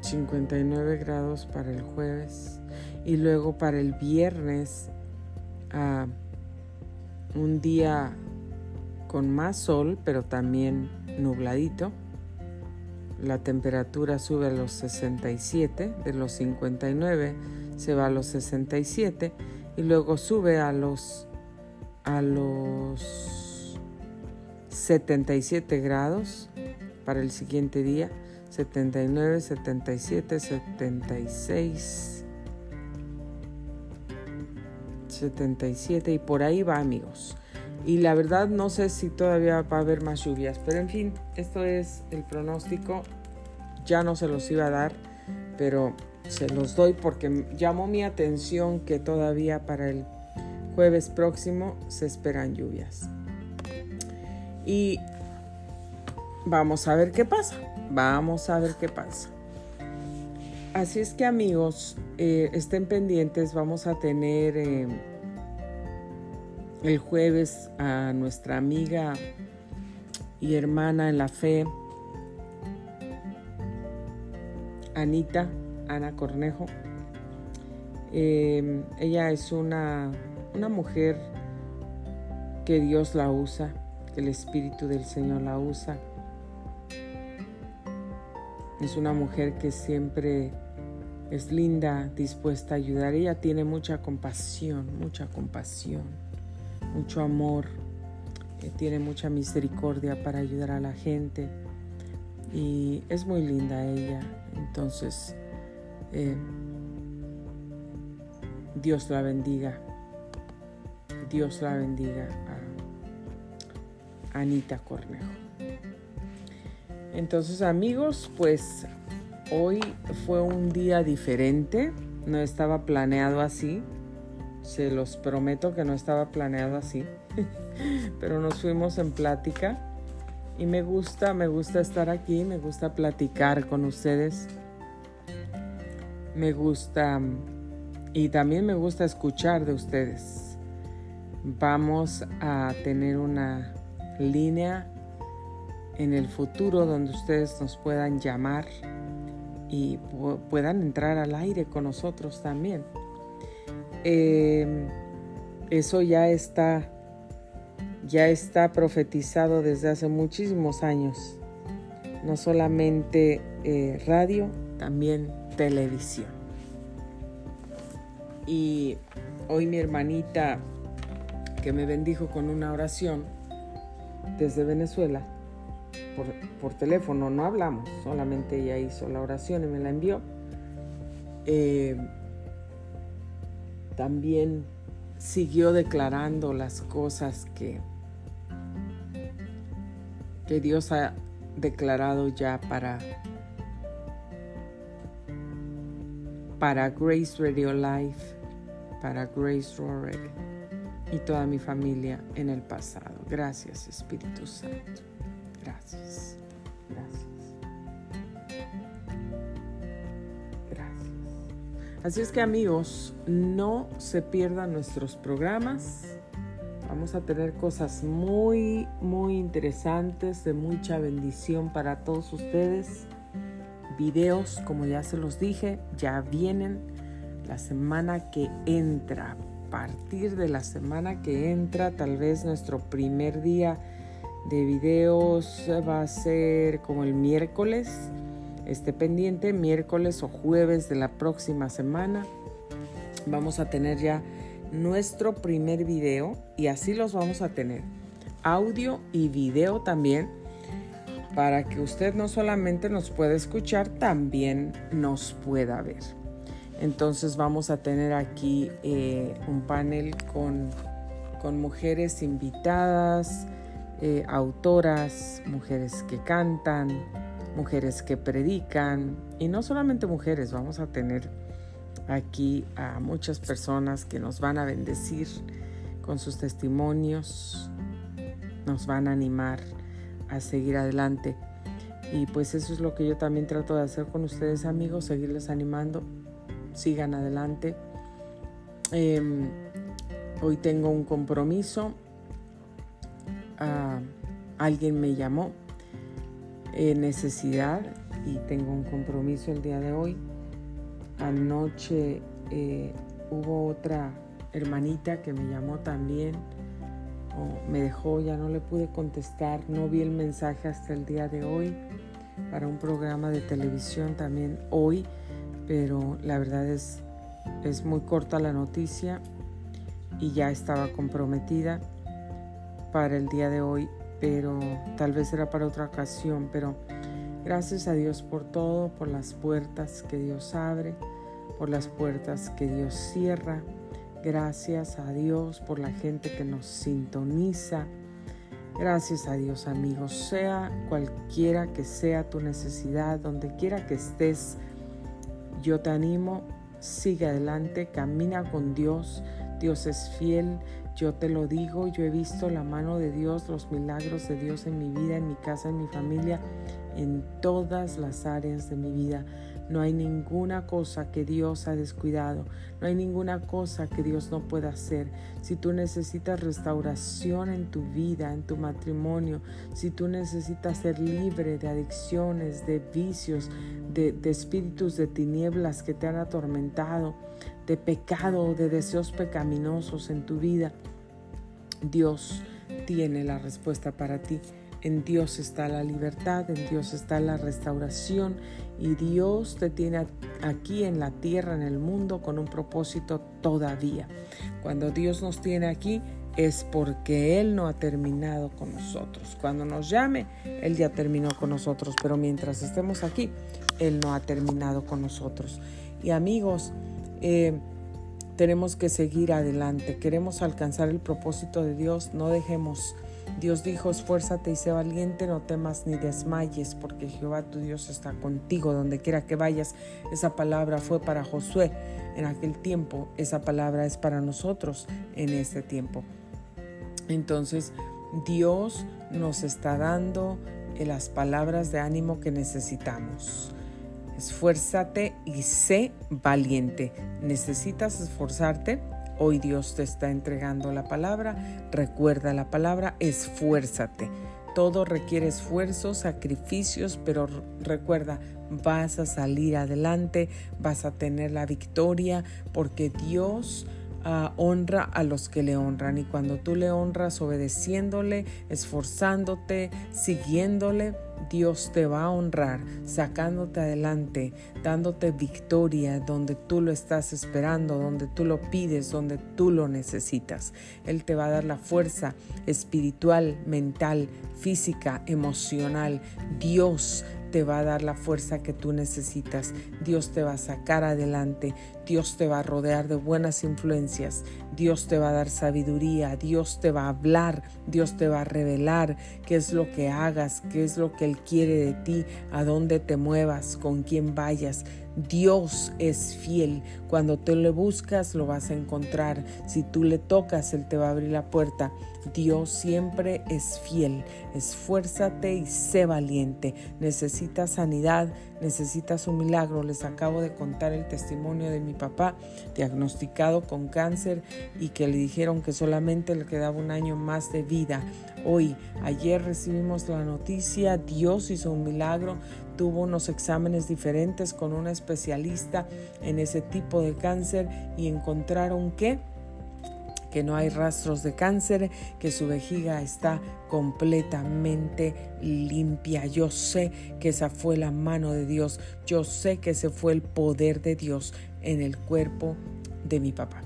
59 grados para el jueves. Y luego para el viernes, ah, un día con más sol, pero también nubladito. La temperatura sube a los 67, de los 59 se va a los 67 y luego sube a los a los 77 grados para el siguiente día, 79, 77, 76, 77 y por ahí va amigos. Y la verdad no sé si todavía va a haber más lluvias, pero en fin, esto es el pronóstico. Ya no se los iba a dar, pero se los doy porque llamó mi atención que todavía para el jueves próximo se esperan lluvias. Y vamos a ver qué pasa. Vamos a ver qué pasa. Así es que amigos, eh, estén pendientes, vamos a tener eh, el jueves a nuestra amiga y hermana en la fe, Anita, Ana Cornejo. Eh, ella es una, una mujer que Dios la usa, que el Espíritu del Señor la usa. Es una mujer que siempre es linda, dispuesta a ayudar. Ella tiene mucha compasión, mucha compasión, mucho amor, tiene mucha misericordia para ayudar a la gente y es muy linda ella. Entonces, eh, Dios la bendiga. Dios la bendiga a Anita Cornejo. Entonces amigos, pues Hoy fue un día diferente, no estaba planeado así, se los prometo que no estaba planeado así, pero nos fuimos en plática y me gusta, me gusta estar aquí, me gusta platicar con ustedes, me gusta y también me gusta escuchar de ustedes. Vamos a tener una línea en el futuro donde ustedes nos puedan llamar y puedan entrar al aire con nosotros también. Em, eso ya está, ya está profetizado desde hace muchísimos años. No solamente eh, radio, también televisión. Y hoy mi hermanita que me bendijo con una oración desde Venezuela, por, teléfono, no hablamos, solamente ella hizo la oración y me la envió. Eh, también siguió declarando las cosas que, que Dios ha declarado ya para, para Grace Radio Life, para Grace Rorick y toda mi familia en el pasado. Gracias Espíritu Santo. Gracias. Así es que amigos, no se pierdan nuestros programas. Vamos a tener cosas muy, muy interesantes, de mucha bendición para todos ustedes. Videos, como ya se los dije, ya vienen la semana que entra. A partir de la semana que entra, tal vez nuestro primer día de videos va a ser como el miércoles. Esté pendiente, miércoles o jueves de la próxima semana. Vamos a tener ya nuestro primer video y así los vamos a tener. Audio y video también para que usted no solamente nos pueda escuchar, también nos pueda ver. Entonces vamos a tener aquí eh, un panel con, con mujeres invitadas, eh, autoras, mujeres que cantan, mujeres que predican y no solamente mujeres, vamos a tener aquí a muchas personas que nos van a bendecir con sus testimonios, nos van a animar a seguir adelante. Y pues eso es lo que yo también trato de hacer con ustedes amigos, seguirles animando, sigan adelante. Em, hoy tengo un compromiso alguien me llamó en necesidad y tengo un compromiso el día de hoy. Anoche eh, hubo otra hermanita que me llamó también. me dejó, ya no le pude contestar, no vi el mensaje hasta el día de hoy para un programa de televisión también hoy, pero la verdad es, es muy corta la noticia y ya estaba comprometida para el día de hoy, pero tal vez será para otra ocasión, pero gracias a Dios por todo, por las puertas que Dios abre, por las puertas que Dios cierra. Gracias a Dios por la gente que nos sintoniza. Gracias a Dios amigos, sea cualquiera que sea tu necesidad, donde quiera que estés, yo te animo, sigue adelante, camina con Dios, Dios es fiel, yo te lo digo, yo he visto la mano de Dios, los milagros de Dios en mi vida, en mi casa, en mi familia, en todas las áreas de mi vida. No hay ninguna cosa que Dios ha descuidado. No hay ninguna cosa que Dios no pueda hacer. Si tú necesitas restauración en tu vida, en tu matrimonio, si tú necesitas ser libre de adicciones, de vicios, de, espíritus de tinieblas que te han atormentado, de pecado, de deseos pecaminosos en tu vida, Dios tiene la respuesta para ti. En Dios está la libertad, en Dios está la restauración y Dios te tiene aquí en la tierra, en el mundo, con un propósito todavía. Cuando Dios nos tiene aquí es porque Él no ha terminado con nosotros. Cuando nos llame, Él ya terminó con nosotros, pero mientras estemos aquí, Él no ha terminado con nosotros. Y amigos, eh, tenemos que seguir adelante. Queremos alcanzar el propósito de Dios, no dejemos Dios dijo, esfuérzate y sé valiente, no temas ni desmayes, porque Jehová tu Dios está contigo donde quiera que vayas. Esa palabra fue para Josué en aquel tiempo, esa palabra es para nosotros en este tiempo. Entonces, Dios nos está dando las palabras de ánimo que necesitamos. Esfuérzate y sé valiente. ¿Necesitas esforzarte? Hoy Dios te está entregando la palabra. Recuerda la palabra, esfuérzate. Todo requiere esfuerzo, sacrificios, pero recuerda, vas a salir adelante, vas a tener la victoria, porque Dios ah, honra a los que le honran. Y cuando tú le honras obedeciéndole, esforzándote, siguiéndole, Dios te va a honrar sacándote adelante, dándote victoria donde tú lo estás esperando, donde tú lo pides, donde tú lo necesitas. Él te va a dar la fuerza espiritual, mental, física, emocional. Dios te va a dar la fuerza que tú necesitas. Dios te va a sacar adelante. Dios te va a rodear de buenas influencias. Dios te va a dar sabiduría. Dios te va a hablar. Dios te va a revelar qué es lo que hagas, qué es lo que Él quiere de ti, a dónde te muevas, con quién vayas. Dios es fiel. Cuando tú le buscas, lo vas a encontrar. Si tú le tocas, Él te va a abrir la puerta. Dios siempre es fiel. Esfuérzate y sé valiente. Necesitas sanidad, necesitas un milagro. Les acabo de contar el testimonio de mi papá, diagnosticado con cáncer y que le dijeron que solamente le quedaba un año más de vida. Hoy, ayer recibimos la noticia, Dios hizo un milagro, tuvo unos exámenes diferentes con una especialista en ese tipo de cáncer y encontraron que que no hay rastros de cáncer, que su vejiga está completamente limpia. Yo sé que esa fue la mano de Dios. Yo sé que ese fue el poder de Dios en el cuerpo de mi papá.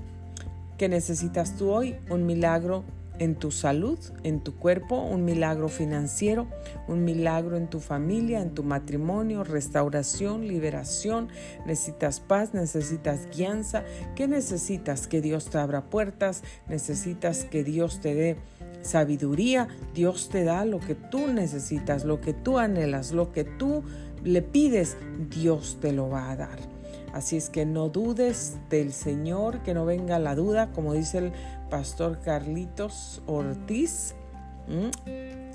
¿Qué necesitas tú hoy? Un milagro en tu salud, en tu cuerpo, un milagro financiero, un milagro en tu familia, en tu matrimonio, restauración, liberación. Necesitas paz, necesitas guianza. ¿Qué necesitas? Que Dios te abra puertas, necesitas que Dios te dé sabiduría. Dios te da lo que tú necesitas, lo que tú anhelas, lo que tú le pides, Dios te lo va a dar. Así es que no dudes del Señor, que no venga la duda, como dice el Pastor Carlitos Ortiz,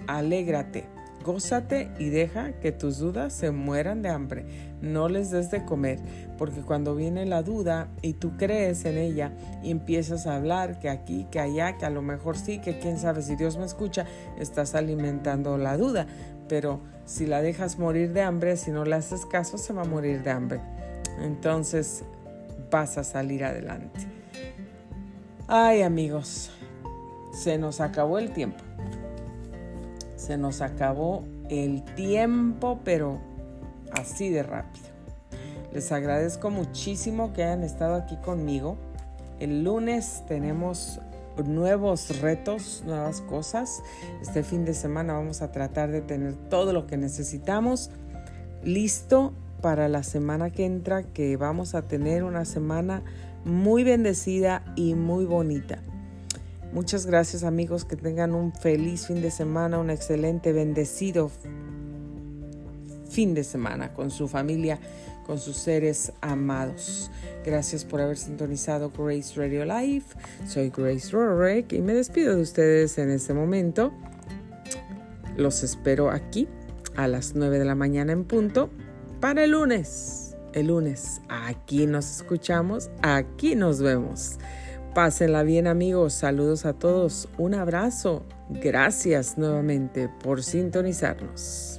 alégrate, gózate y deja que tus dudas se mueran de hambre. No les des de comer, porque cuando viene la duda y tú crees en ella y empiezas a hablar que aquí, que allá, que a lo mejor sí, que quién sabe si Dios me escucha, estás alimentando la duda. Pero si la dejas morir de hambre, si no le haces caso, se va a morir de hambre. Entonces vas a salir adelante. Ay amigos, se nos acabó el tiempo. Se nos acabó el tiempo, pero así de rápido. Les agradezco muchísimo que hayan estado aquí conmigo. El lunes tenemos nuevos retos, nuevas cosas. Este fin de semana vamos a tratar de tener todo lo que necesitamos listo para la semana que entra, que vamos a tener una semana muy bendecida y muy bonita. Muchas gracias amigos, que tengan un feliz fin de semana, un excelente, bendecido fin de semana con su familia, con sus seres amados. Gracias por haber sintonizado Grace Radio Live. Soy Grace Rorek y me despido de ustedes en este momento. Los espero aquí a las 9 de la mañana en punto para el lunes. El lunes, aquí nos escuchamos, aquí nos vemos. Pásenla bien amigos, saludos a todos, un abrazo, gracias nuevamente por sintonizarnos.